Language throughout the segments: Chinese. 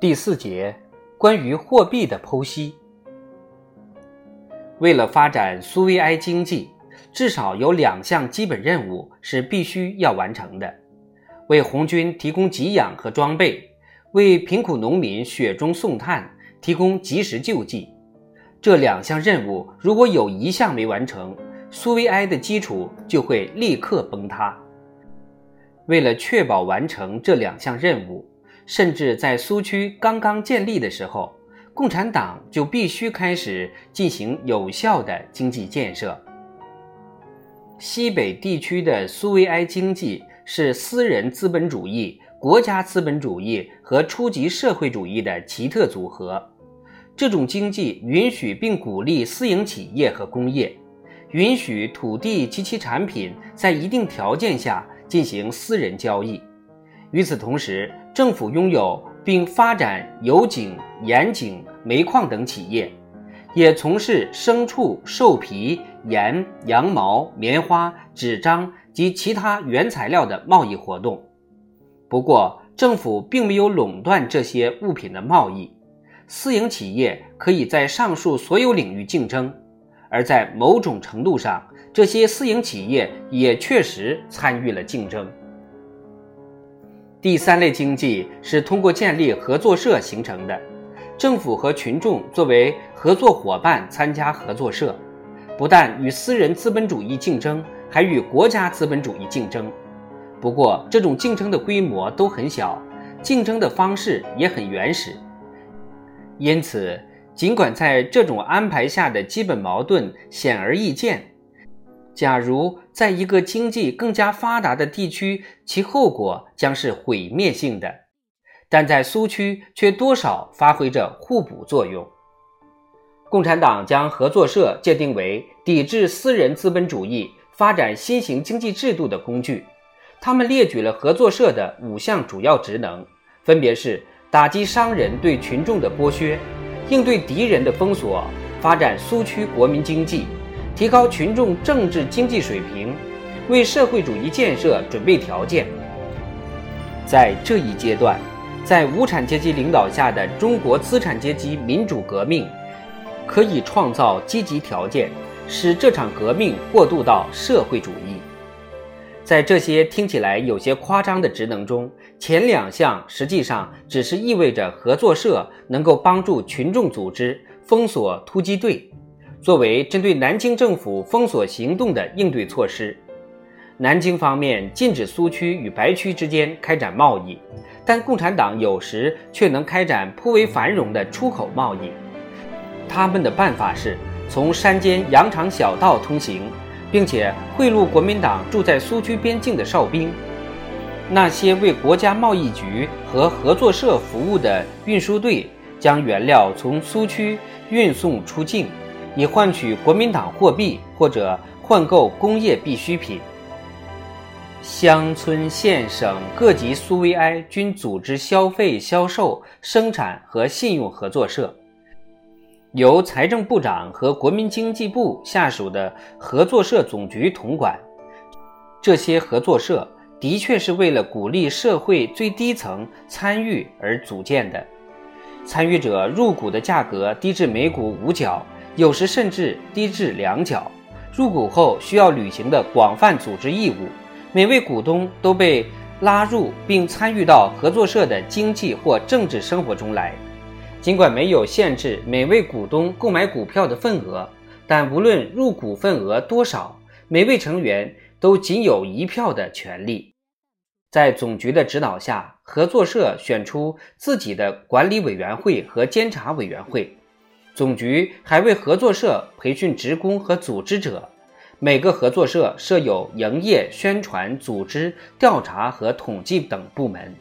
第四节关于货币的剖析。为了发展苏维埃经济，至少有两项基本任务是必须要完成的：为红军提供给养和装备，为贫苦农民雪中送炭提供及时救济。这两项任务如果有一项没完成，苏维埃的基础就会立刻崩塌。为了确保完成这两项任务，甚至在苏区刚刚建立的时候，共产党就必须开始进行有效的经济建设。西北地区的苏维埃经济是私人资本主义、国家资本主义和初级社会主义的奇特组合。这种经济允许并鼓励私营企业和工业，允许土地及其产品在一定条件下进行私人交易。与此同时，政府拥有并发展油井、盐井、煤矿等企业，也从事牲畜、兽皮、盐、羊毛、棉花、纸张及其他原材料的贸易活动。不过，政府并没有垄断这些物品的贸易，私营企业可以在上述所有领域竞争，而在某种程度上，这些私营企业也确实参与了竞争。第三类经济是通过建立合作社形成的，政府和群众作为合作伙伴参加合作社，不但与私人资本主义竞争，还与国家资本主义竞争。不过，这种竞争的规模都很小，竞争的方式也很原始。因此，尽管在这种安排下的基本矛盾显而易见。假如在一个经济更加发达的地区，其后果将是毁灭性的；但在苏区却多少发挥着互补作用。共产党将合作社界定为抵制私人资本主义、发展新型经济制度的工具。他们列举了合作社的五项主要职能，分别是打击商人对群众的剥削，应对敌人的封锁，发展苏区国民经济。提高群众政治经济水平，为社会主义建设准备条件。在这一阶段，在无产阶级领导下的中国资产阶级民主革命，可以创造积极条件，使这场革命过渡到社会主义。在这些听起来有些夸张的职能中，前两项实际上只是意味着合作社能够帮助群众组织封锁突击队。作为针对南京政府封锁行动的应对措施，南京方面禁止苏区与白区之间开展贸易，但共产党有时却能开展颇为繁荣的出口贸易。他们的办法是从山间羊肠小道通行，并且贿赂国民党住在苏区边境的哨兵。那些为国家贸易局和合作社服务的运输队将原料从苏区运送出境。以换取国民党货币或者换购工业必需品。乡村县省各级苏维埃均组织消费、销售、生产和信用合作社，由财政部长和国民经济部下属的合作社总局统管。这些合作社的确是为了鼓励社会最低层参与而组建的，参与者入股的价格低至每股五角。有时甚至低至两角。入股后需要履行的广泛组织义务，每位股东都被拉入并参与到合作社的经济或政治生活中来。尽管没有限制每位股东购买股票的份额，但无论入股份额多少，每位成员都仅有一票的权利。在总局的指导下，合作社选出自己的管理委员会和监察委员会。总局还为合作社培训职工和组织者，每个合作社设有营业、宣传、组织、调查和统计等部门。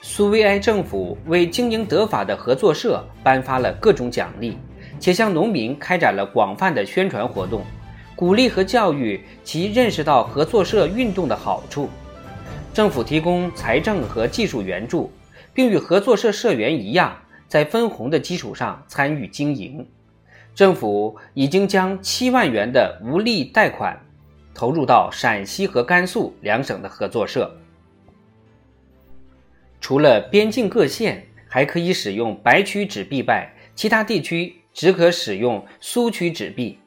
苏维埃政府为经营得法的合作社颁发了各种奖励，且向农民开展了广泛的宣传活动，鼓励和教育其认识到合作社运动的好处。政府提供财政和技术援助，并与合作社社员一样。在分红的基础上参与经营，政府已经将七万元的无利贷款投入到陕西和甘肃两省的合作社。除了边境各县还可以使用白区纸币外，其他地区只可使用苏区纸币。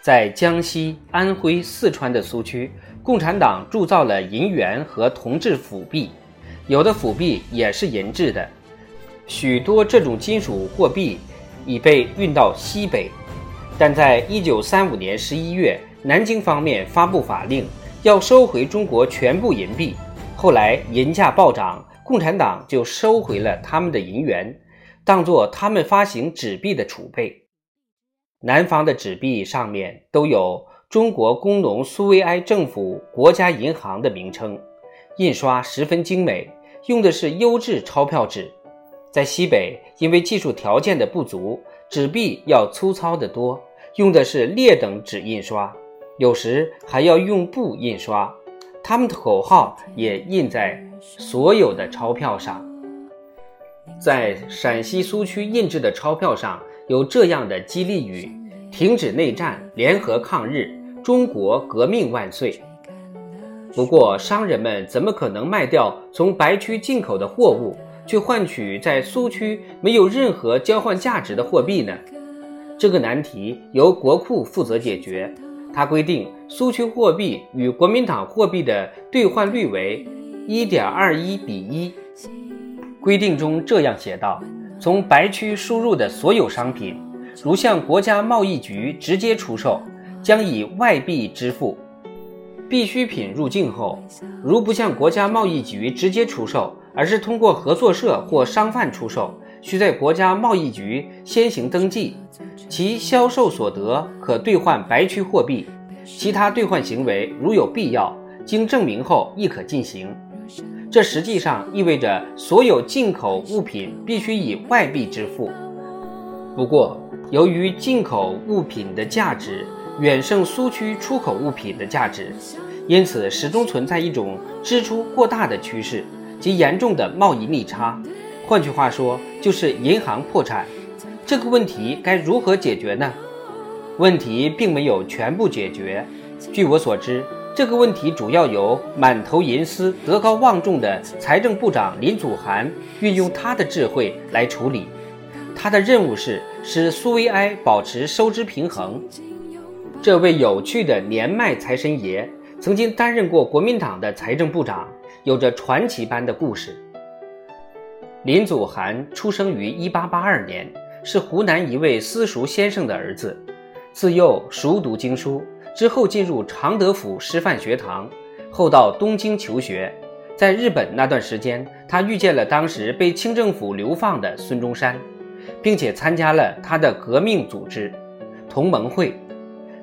在江西、安徽、四川的苏区，共产党铸造了银元和铜制辅币，有的辅币也是银制的。许多这种金属货币已被运到西北，但在一九三五年十一月，南京方面发布法令，要收回中国全部银币。后来银价暴涨，共产党就收回了他们的银元，当作他们发行纸币的储备。南方的纸币上面都有中国工农苏维埃政府国家银行的名称，印刷十分精美，用的是优质钞票纸。在西北，因为技术条件的不足，纸币要粗糙得多，用的是劣等纸印刷，有时还要用布印刷。他们的口号也印在所有的钞票上。在陕西苏区印制的钞票上有这样的激励语：“停止内战，联合抗日，中国革命万岁。”不过，商人们怎么可能卖掉从白区进口的货物，去换取在苏区没有任何交换价值的货币呢？这个难题由国库负责解决。他规定，苏区货币与国民党货币的兑换率为一点二一比一。规定中这样写道：从白区输入的所有商品，如向国家贸易局直接出售，将以外币支付；必需品入境后，如不向国家贸易局直接出售，而是通过合作社或商贩出售，需在国家贸易局先行登记。其销售所得可兑换白区货币，其他兑换行为如有必要，经证明后亦可进行。这实际上意味着所有进口物品必须以外币支付。不过，由于进口物品的价值远胜苏区出口物品的价值，因此始终存在一种支出过大的趋势及严重的贸易逆差。换句话说，就是银行破产。这个问题该如何解决呢？问题并没有全部解决。据我所知，这个问题主要由满头银丝、德高望重的财政部长林祖涵运用他的智慧来处理。他的任务是使苏维埃保持收支平衡。这位有趣的年迈财神爷曾经担任过国民党的财政部长，有着传奇般的故事。林祖涵出生于1882年。是湖南一位私塾先生的儿子，自幼熟读经书，之后进入常德府师范学堂，后到东京求学。在日本那段时间，他遇见了当时被清政府流放的孙中山，并且参加了他的革命组织同盟会。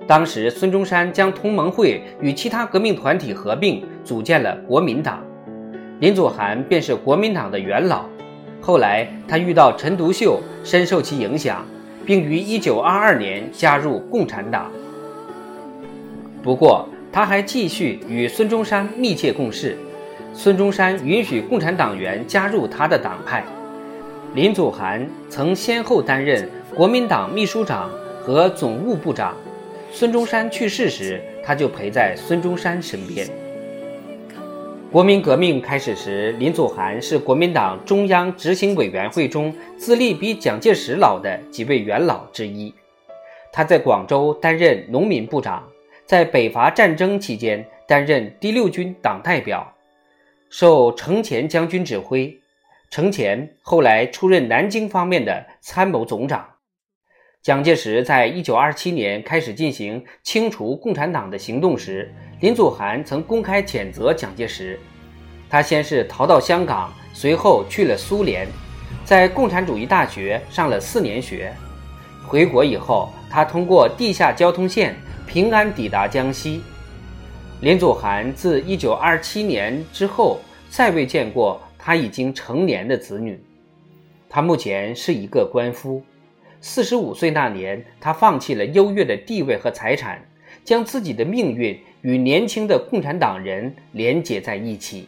当时，孙中山将同盟会与其他革命团体合并，组建了国民党。林祖涵便是国民党的元老。后来，他遇到陈独秀，深受其影响，并于1922年加入共产党。不过，他还继续与孙中山密切共事。孙中山允许共产党员加入他的党派。林祖涵曾先后担任国民党秘书长和总务部长。孙中山去世时，他就陪在孙中山身边。国民革命开始时，林祖涵是国民党中央执行委员会中资历比蒋介石老的几位元老之一。他在广州担任农民部长，在北伐战争期间担任第六军党代表，受程潜将军指挥。程潜后来出任南京方面的参谋总长。蒋介石在一九二七年开始进行清除共产党的行动时，林祖涵曾公开谴责蒋介石。他先是逃到香港，随后去了苏联，在共产主义大学上了四年学。回国以后，他通过地下交通线平安抵达江西。林祖涵自一九二七年之后再未见过他已经成年的子女。他目前是一个官夫。四十五岁那年，他放弃了优越的地位和财产，将自己的命运与年轻的共产党人连结在一起。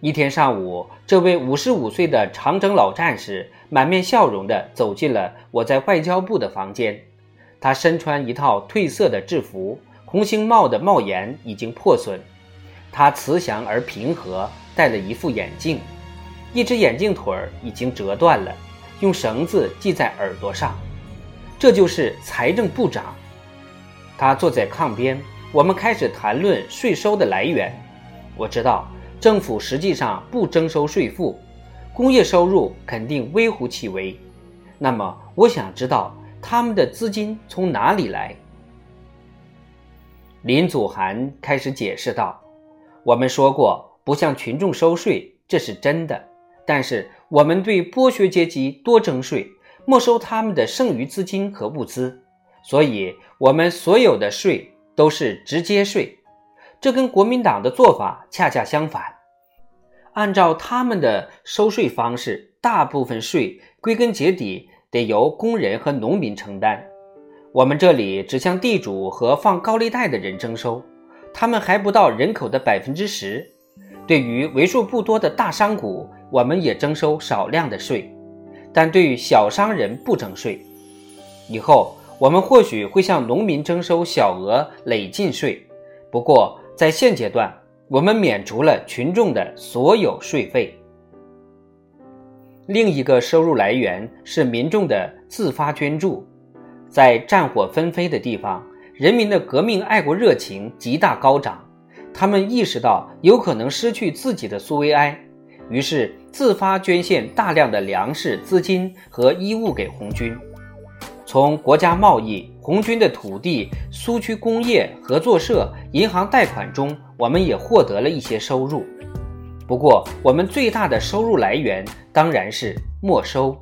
一天上午，这位五十五岁的长征老战士满面笑容地走进了我在外交部的房间。他身穿一套褪色的制服，红星帽的帽檐已经破损，他慈祥而平和，戴了一副眼镜，一只眼镜腿儿已经折断了，用绳子系在耳朵上。这就是财政部长。他坐在炕边，我们开始谈论税收的来源。我知道政府实际上不征收税赋，工业收入肯定微乎其微。那么，我想知道他们的资金从哪里来。林祖涵开始解释道：“我们说过不向群众收税，这是真的。但是我们对剥削阶级多征税，没收他们的剩余资金和物资，所以我们所有的税都是直接税。这跟国民党的做法恰恰相反。按照他们的收税方式，大部分税归根结底得由工人和农民承担。”我们这里只向地主和放高利贷的人征收，他们还不到人口的百分之十。对于为数不多的大商贾，我们也征收少量的税，但对于小商人不征税。以后我们或许会向农民征收小额累进税，不过在现阶段，我们免除了群众的所有税费。另一个收入来源是民众的自发捐助。在战火纷飞的地方，人民的革命爱国热情极大高涨。他们意识到有可能失去自己的苏维埃，于是自发捐献大量的粮食、资金和衣物给红军。从国家贸易、红军的土地、苏区工业合作社、银行贷款中，我们也获得了一些收入。不过，我们最大的收入来源当然是没收。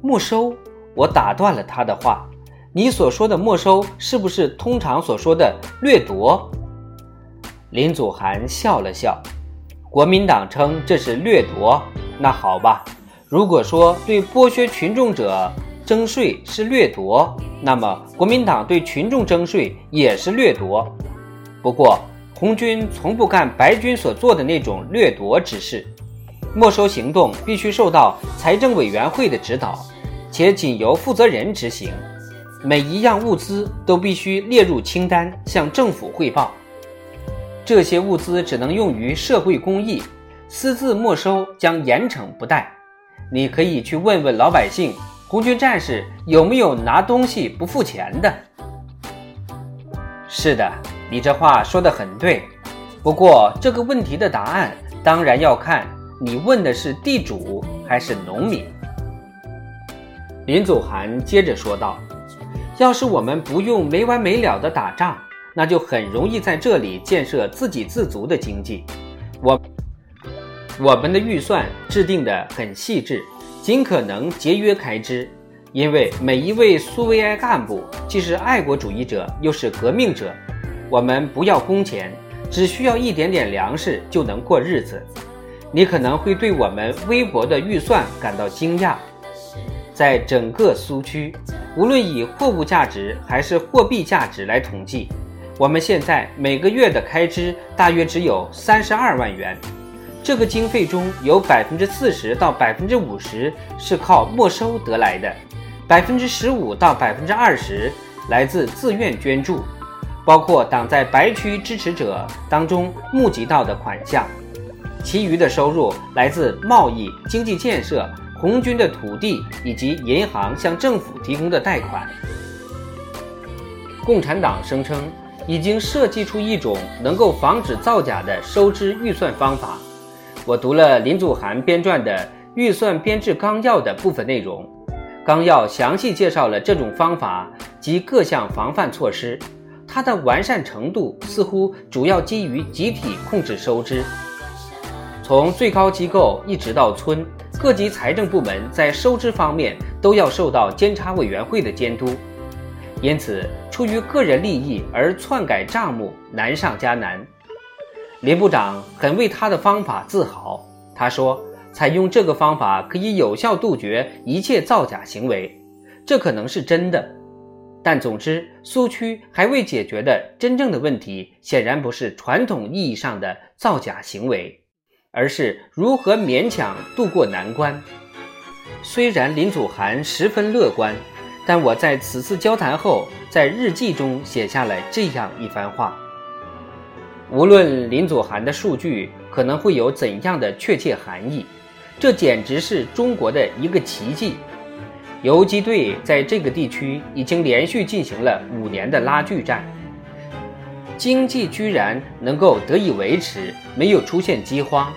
没收。我打断了他的话：“你所说的没收，是不是通常所说的掠夺？”林祖涵笑了笑：“国民党称这是掠夺，那好吧。如果说对剥削群众者征税是掠夺，那么国民党对群众征税也是掠夺。不过，红军从不干白军所做的那种掠夺之事。没收行动必须受到财政委员会的指导。”且仅由负责人执行，每一样物资都必须列入清单，向政府汇报。这些物资只能用于社会公益，私自没收将严惩不贷。你可以去问问老百姓，红军战士有没有拿东西不付钱的？是的，你这话说得很对。不过这个问题的答案当然要看你问的是地主还是农民。林祖涵接着说道：“要是我们不用没完没了的打仗，那就很容易在这里建设自给自足的经济。我我们的预算制定得很细致，尽可能节约开支，因为每一位苏维埃干部既是爱国主义者，又是革命者。我们不要工钱，只需要一点点粮食就能过日子。你可能会对我们微薄的预算感到惊讶。”在整个苏区，无论以货物价值还是货币价值来统计，我们现在每个月的开支大约只有三十二万元。这个经费中有百分之四十到百分之五十是靠没收得来的，百分之十五到百分之二十来自自愿捐助，包括党在白区支持者当中募集到的款项。其余的收入来自贸易、经济建设。红军的土地以及银行向政府提供的贷款。共产党声称已经设计出一种能够防止造假的收支预算方法。我读了林祖涵编撰的《预算编制纲要》的部分内容，纲要详细介绍了这种方法及各项防范措施。它的完善程度似乎主要基于集体控制收支，从最高机构一直到村。各级财政部门在收支方面都要受到监察委员会的监督，因此出于个人利益而篡改账目难上加难。林部长很为他的方法自豪，他说：“采用这个方法可以有效杜绝一切造假行为。”这可能是真的，但总之，苏区还未解决的真正的问题，显然不是传统意义上的造假行为。而是如何勉强渡过难关。虽然林祖涵十分乐观，但我在此次交谈后，在日记中写下了这样一番话：无论林祖涵的数据可能会有怎样的确切含义，这简直是中国的一个奇迹。游击队在这个地区已经连续进行了五年的拉锯战，经济居然能够得以维持，没有出现饥荒。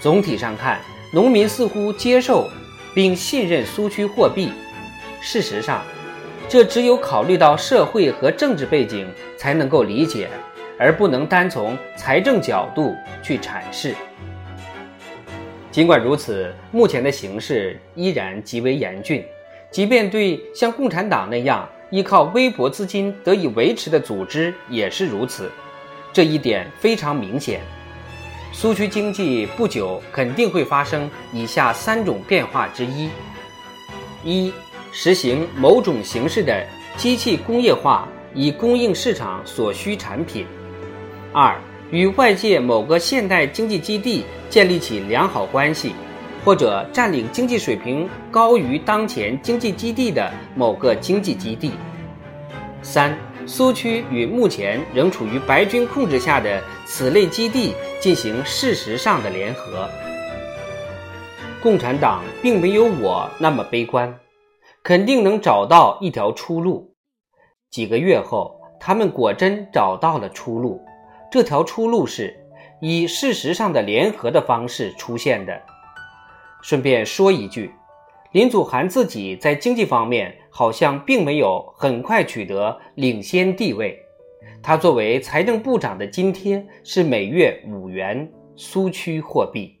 总体上看，农民似乎接受并信任苏区货币。事实上，这只有考虑到社会和政治背景才能够理解。而不能单从财政角度去阐释。尽管如此，目前的形势依然极为严峻。即便对像共产党那样依靠微薄资金得以维持的组织也是如此。这一点非常明显。苏区经济不久肯定会发生以下三种变化之一：一、实行某种形式的机器工业化，以供应市场所需产品。二、与外界某个现代经济基地建立起良好关系，或者占领经济水平高于当前经济基地的某个经济基地。三、苏区与目前仍处于白军控制下的此类基地进行事实上的联合。共产党并没有我那么悲观，肯定能找到一条出路。几个月后，他们果真找到了出路。这条出路是以事实上的联合的方式出现的。顺便说一句，林祖涵自己在经济方面好像并没有很快取得领先地位。他作为财政部长的津贴是每月五元苏区货币。